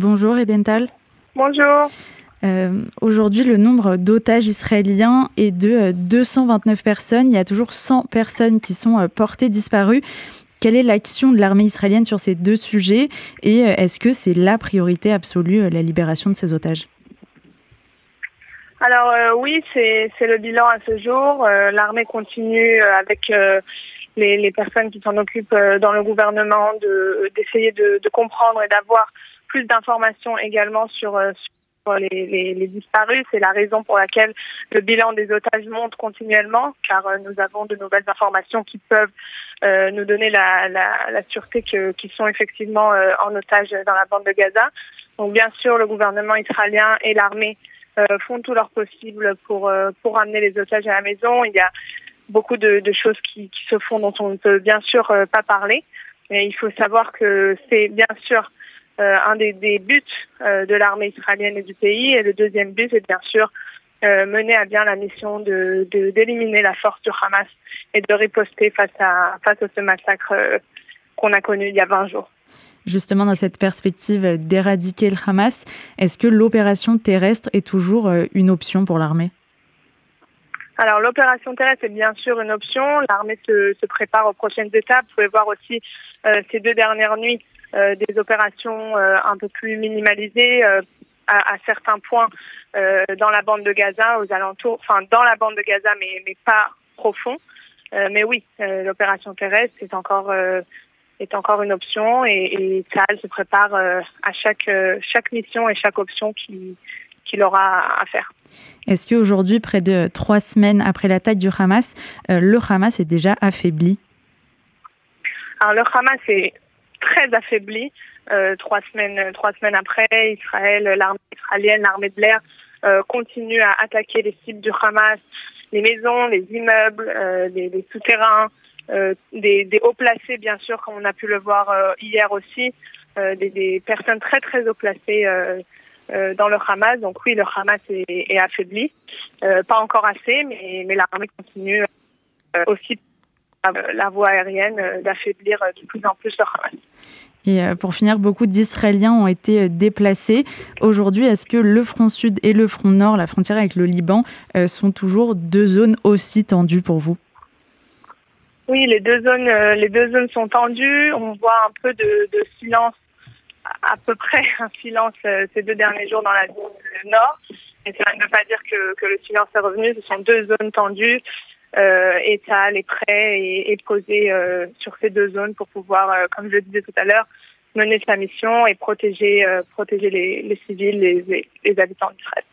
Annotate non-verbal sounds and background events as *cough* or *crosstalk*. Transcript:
Bonjour Edental. Bonjour. Euh, aujourd'hui, le nombre d'otages israéliens est de 229 personnes. Il y a toujours 100 personnes qui sont portées disparues. Quelle est l'action de l'armée israélienne sur ces deux sujets? Et est-ce que c'est la priorité absolue, la libération de ces otages? Alors euh, oui, c'est le bilan à ce jour. Euh, l'armée continue euh, avec les, les, personnes qui s'en occupent dans le gouvernement d'essayer de, de, comprendre et d'avoir plus d'informations également sur, sur les, les, les, disparus. C'est la raison pour laquelle le bilan des otages monte continuellement, car nous avons de nouvelles informations qui peuvent nous donner la, la, la sûreté qu'ils sont effectivement en otage dans la bande de Gaza. Donc bien sûr, le gouvernement israélien et l'armée euh, font tout leur possible pour euh, pour amener les otages à la maison. Il y a beaucoup de, de choses qui, qui, se font dont on ne peut bien sûr euh, pas parler. Mais il faut savoir que c'est bien sûr un des, des buts de l'armée israélienne et du pays. Et le deuxième but est bien sûr mener à bien la mission de d'éliminer la force du Hamas et de riposter face à face à ce massacre qu'on a connu il y a 20 jours justement dans cette perspective d'éradiquer le Hamas, est-ce que l'opération terrestre est toujours euh, une option pour l'armée? Alors l'opération terrestre est bien sûr une option. L'armée se, se, prépare aux prochaines étapes. Vous pouvez voir aussi euh, ces deux dernières nuits euh, des opérations un peu plus minimalisées à, à, certains points dans la bande de Gaza, aux alentours, enfin dans la bande de Gaza, mais, mais pas profond. mais oui, l'opération terrestre est encore est encore une option et, et se prépare euh, à chaque, euh, chaque mission et chaque option qu'il aura à faire. Est-ce qu'aujourd'hui, près de trois semaines après l'attaque du Hamas, euh, le Hamas est déjà affaibli? Alors le Hamas est très affaibli. trois semaines, trois semaines après, Israël, l'armée israélienne, l'armée de l'air continue à attaquer les cibles du Hamas, les maisons, les immeubles, les souterrains, euh, des, des, hauts placés, bien sûr, comme on a pu le voir euh, hier aussi, euh, des, des, personnes très très haut placées dans le Hamas. Donc oui, le Hamas est, est affaibli, pas encore assez, mais, mais l'armée continue aussi la voie aérienne d'affaiblir de plus en plus le Hamas. Et pour finir, beaucoup d'Israéliens ont été déplacés. Aujourd'hui, est-ce que le front sud et le front nord, la frontière avec le Liban, sont toujours deux zones aussi tendues pour vous? Oui, les deux zones, euh, les deux zones sont tendues. On voit un peu de, de silence, à peu près *laughs* un silence euh, ces deux derniers jours dans la zone nord. Et cela ne veut pas dire que, que le silence est revenu. Ce sont deux zones tendues. Euh, et est prêt et, et posé euh, sur ces deux zones pour pouvoir, comme je le disais tout à l'heure, mener sa mission et protéger, protéger les, les civils, les, les habitants d'Israël.